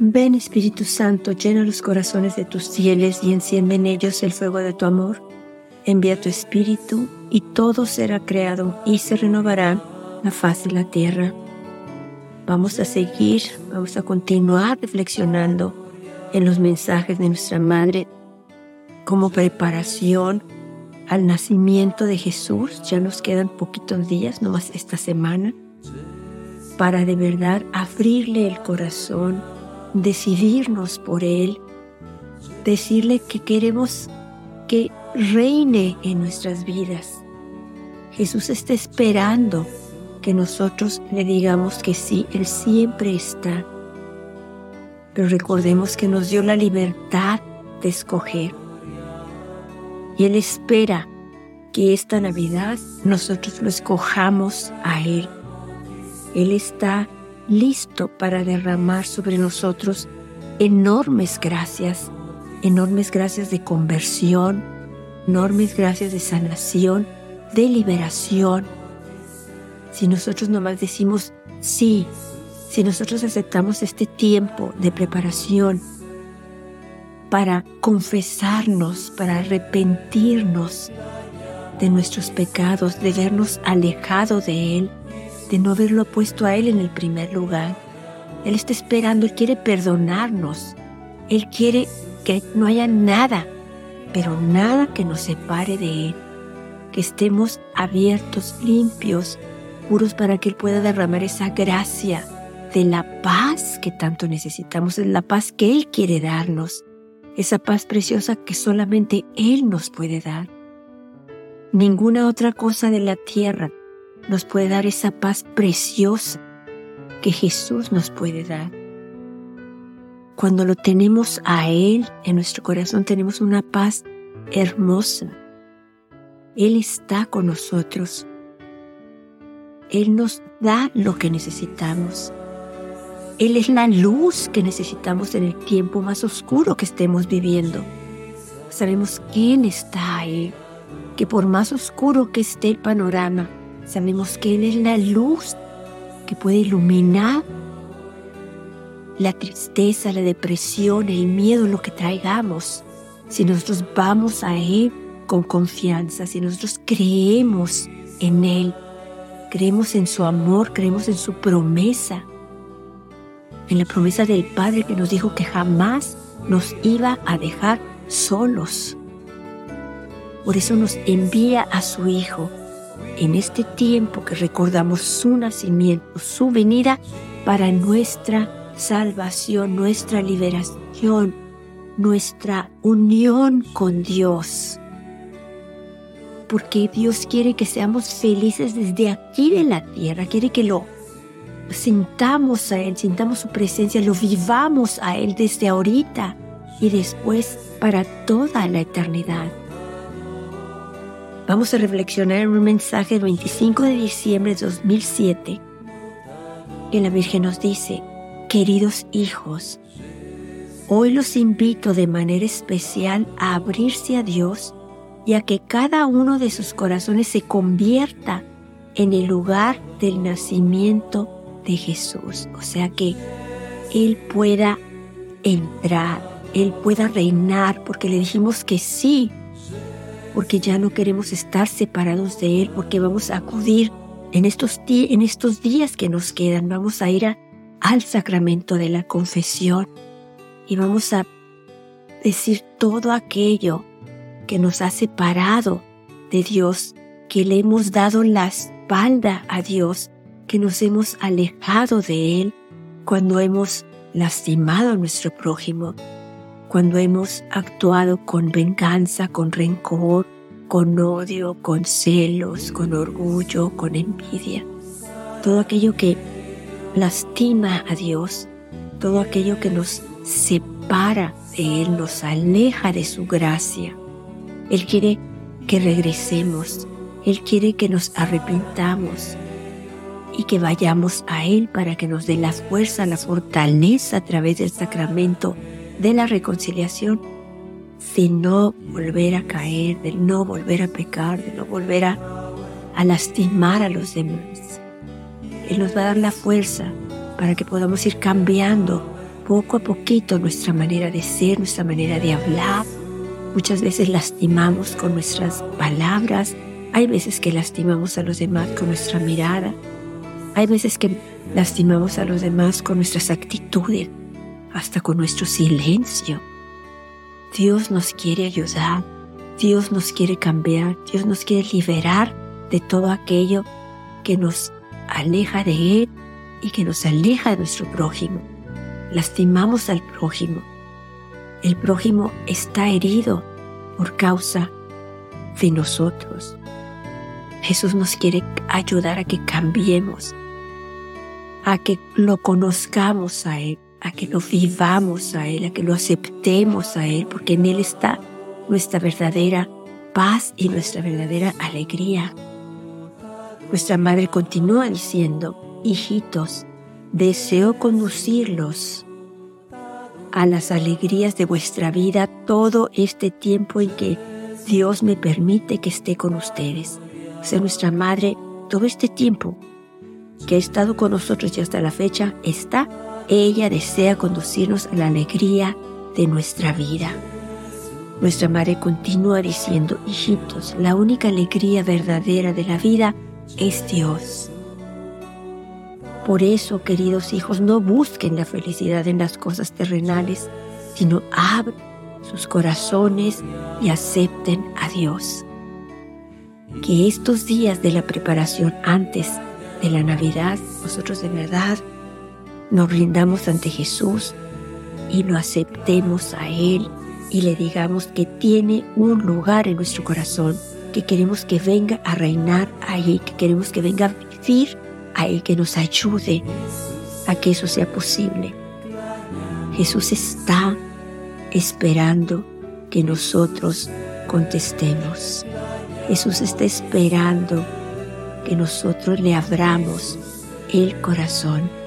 Ven Espíritu Santo, llena los corazones de tus fieles y enciende en ellos el fuego de tu amor. Envía tu Espíritu y todo será creado y se renovará la faz de la tierra. Vamos a seguir, vamos a continuar reflexionando en los mensajes de nuestra Madre como preparación al nacimiento de Jesús. Ya nos quedan poquitos días, nomás esta semana, para de verdad abrirle el corazón decidirnos por Él, decirle que queremos que reine en nuestras vidas. Jesús está esperando que nosotros le digamos que sí, Él siempre está. Pero recordemos que nos dio la libertad de escoger. Y Él espera que esta Navidad nosotros lo escojamos a Él. Él está listo para derramar sobre nosotros enormes gracias, enormes gracias de conversión, enormes gracias de sanación, de liberación. Si nosotros nomás decimos sí, si nosotros aceptamos este tiempo de preparación para confesarnos, para arrepentirnos de nuestros pecados, de vernos alejado de Él, de no haberlo puesto a Él en el primer lugar. Él está esperando, Él quiere perdonarnos. Él quiere que no haya nada, pero nada que nos separe de Él. Que estemos abiertos, limpios, puros para que Él pueda derramar esa gracia de la paz que tanto necesitamos, de la paz que Él quiere darnos, esa paz preciosa que solamente Él nos puede dar. Ninguna otra cosa de la tierra nos puede dar esa paz preciosa que Jesús nos puede dar. Cuando lo tenemos a Él en nuestro corazón, tenemos una paz hermosa. Él está con nosotros. Él nos da lo que necesitamos. Él es la luz que necesitamos en el tiempo más oscuro que estemos viviendo. Sabemos quién está ahí, que por más oscuro que esté el panorama, Sabemos que Él es la luz que puede iluminar la tristeza, la depresión, el miedo, lo que traigamos. Si nosotros vamos a Él con confianza, si nosotros creemos en Él, creemos en su amor, creemos en su promesa, en la promesa del Padre que nos dijo que jamás nos iba a dejar solos. Por eso nos envía a su Hijo en este tiempo que recordamos su nacimiento, su venida para nuestra salvación, nuestra liberación, nuestra unión con Dios. Porque Dios quiere que seamos felices desde aquí de la tierra, quiere que lo sintamos a Él, sintamos su presencia, lo vivamos a Él desde ahorita y después para toda la eternidad. Vamos a reflexionar en un mensaje del 25 de diciembre de 2007 que la Virgen nos dice, queridos hijos, hoy los invito de manera especial a abrirse a Dios y a que cada uno de sus corazones se convierta en el lugar del nacimiento de Jesús. O sea que Él pueda entrar, Él pueda reinar, porque le dijimos que sí porque ya no queremos estar separados de Él, porque vamos a acudir en estos, en estos días que nos quedan, vamos a ir al sacramento de la confesión y vamos a decir todo aquello que nos ha separado de Dios, que le hemos dado la espalda a Dios, que nos hemos alejado de Él cuando hemos lastimado a nuestro prójimo, cuando hemos actuado con venganza, con rencor, con odio, con celos, con orgullo, con envidia. Todo aquello que lastima a Dios, todo aquello que nos separa de Él, nos aleja de su gracia. Él quiere que regresemos, Él quiere que nos arrepintamos y que vayamos a Él para que nos dé la fuerza, la fortaleza a través del sacramento de la reconciliación, de no volver a caer, de no volver a pecar, de no volver a, lastimar a los demás. Él nos va a dar la fuerza para que podamos ir cambiando poco a poquito nuestra manera de ser, nuestra manera de hablar. Muchas veces lastimamos con nuestras palabras, hay veces que lastimamos a los demás con nuestra mirada, hay veces que lastimamos a los demás con nuestras actitudes, hasta con nuestro silencio. Dios nos quiere ayudar, Dios nos quiere cambiar, Dios nos quiere liberar de todo aquello que nos aleja de Él y que nos aleja de nuestro prójimo. Lastimamos al prójimo. El prójimo está herido por causa de nosotros. Jesús nos quiere ayudar a que cambiemos, a que lo conozcamos a Él, a que lo vivamos a Él, a que lo aceptemos a Él, porque en Él está nuestra verdadera paz y nuestra verdadera alegría. Nuestra madre continúa diciendo, hijitos, deseo conducirlos a las alegrías de vuestra vida todo este tiempo en que Dios me permite que esté con ustedes. O sea, nuestra madre, todo este tiempo que ha estado con nosotros y hasta la fecha, está, ella desea conducirnos a la alegría de nuestra vida. Nuestra madre continúa diciendo, hijitos, la única alegría verdadera de la vida es Dios. Por eso, queridos hijos, no busquen la felicidad en las cosas terrenales, sino abran sus corazones y acepten a Dios. Que estos días de la preparación antes de la Navidad, nosotros de verdad nos rindamos ante Jesús y lo aceptemos a Él y le digamos que tiene un lugar en nuestro corazón que queremos que venga a reinar ahí, que queremos que venga a vivir ahí, que nos ayude a que eso sea posible. Jesús está esperando que nosotros contestemos. Jesús está esperando que nosotros le abramos el corazón.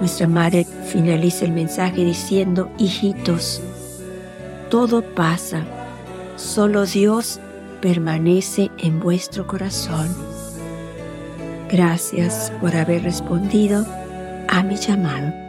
Nuestra madre finaliza el mensaje diciendo, hijitos, todo pasa, solo Dios permanece en vuestro corazón. Gracias por haber respondido a mi llamado.